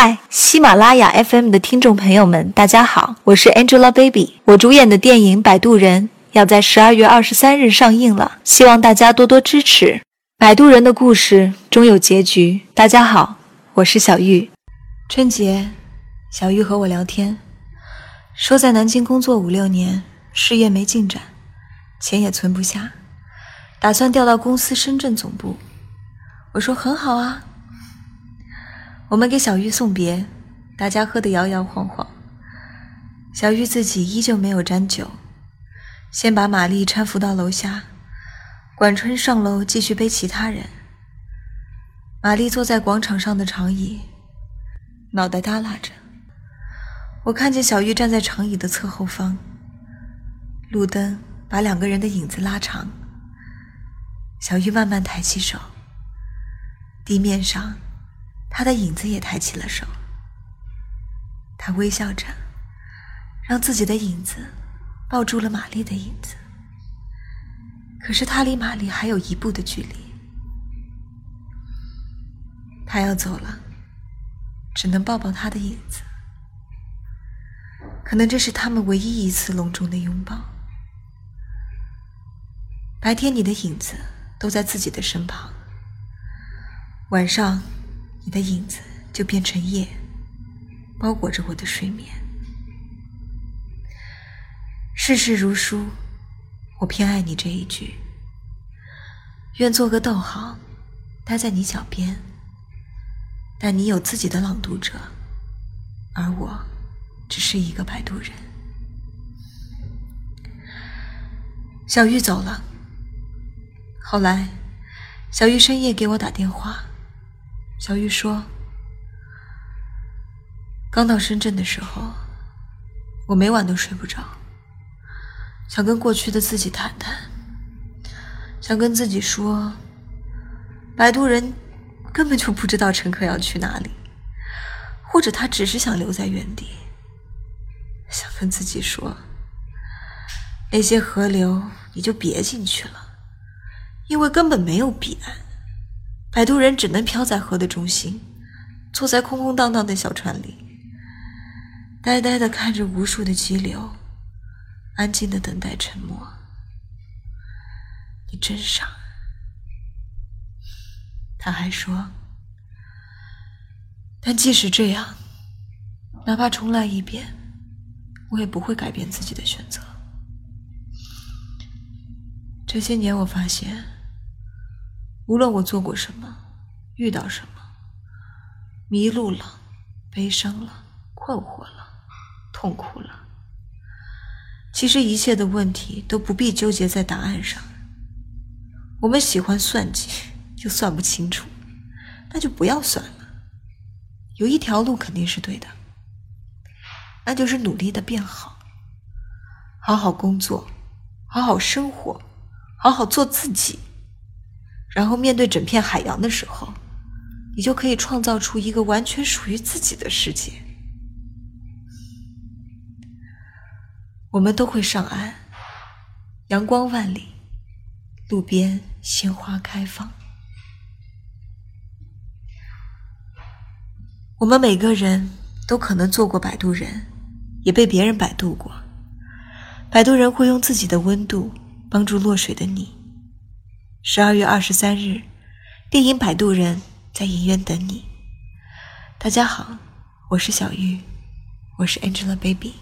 嗨，喜马拉雅 FM 的听众朋友们，大家好，我是 Angelababy。我主演的电影《摆渡人》要在十二月二十三日上映了，希望大家多多支持。摆渡人的故事终有结局。大家好，我是小玉。春节，小玉和我聊天，说在南京工作五六年，事业没进展，钱也存不下，打算调到公司深圳总部。我说很好啊。我们给小玉送别，大家喝得摇摇晃晃。小玉自己依旧没有沾酒，先把玛丽搀扶到楼下，管春上楼继续背其他人。玛丽坐在广场上的长椅，脑袋耷拉着。我看见小玉站在长椅的侧后方，路灯把两个人的影子拉长。小玉慢慢抬起手，地面上。他的影子也抬起了手，他微笑着，让自己的影子抱住了玛丽的影子。可是他离玛丽还有一步的距离，他要走了，只能抱抱他的影子。可能这是他们唯一一次隆重的拥抱。白天你的影子都在自己的身旁，晚上。你的影子就变成夜，包裹着我的睡眠。世事如书，我偏爱你这一句。愿做个逗号，待在你脚边。但你有自己的朗读者，而我只是一个摆渡人。小玉走了。后来，小玉深夜给我打电话。小玉说：“刚到深圳的时候，我每晚都睡不着，想跟过去的自己谈谈，想跟自己说，摆渡人根本就不知道乘客要去哪里，或者他只是想留在原地。想跟自己说，那些河流你就别进去了，因为根本没有彼岸。”摆渡人只能漂在河的中心，坐在空空荡荡的小船里，呆呆的看着无数的激流，安静的等待沉没。你真傻。他还说，但即使这样，哪怕重来一遍，我也不会改变自己的选择。这些年，我发现。无论我做过什么，遇到什么，迷路了，悲伤了，困惑了，痛苦了，其实一切的问题都不必纠结在答案上。我们喜欢算计，就算不清楚，那就不要算了。有一条路肯定是对的，那就是努力的变好，好好工作，好好生活，好好做自己。然后面对整片海洋的时候，你就可以创造出一个完全属于自己的世界。我们都会上岸，阳光万里，路边鲜花开放。我们每个人都可能做过摆渡人，也被别人摆渡过。摆渡人会用自己的温度帮助落水的你。十二月二十三日，电影《摆渡人》在影院等你。大家好，我是小玉，我是 Angelababy。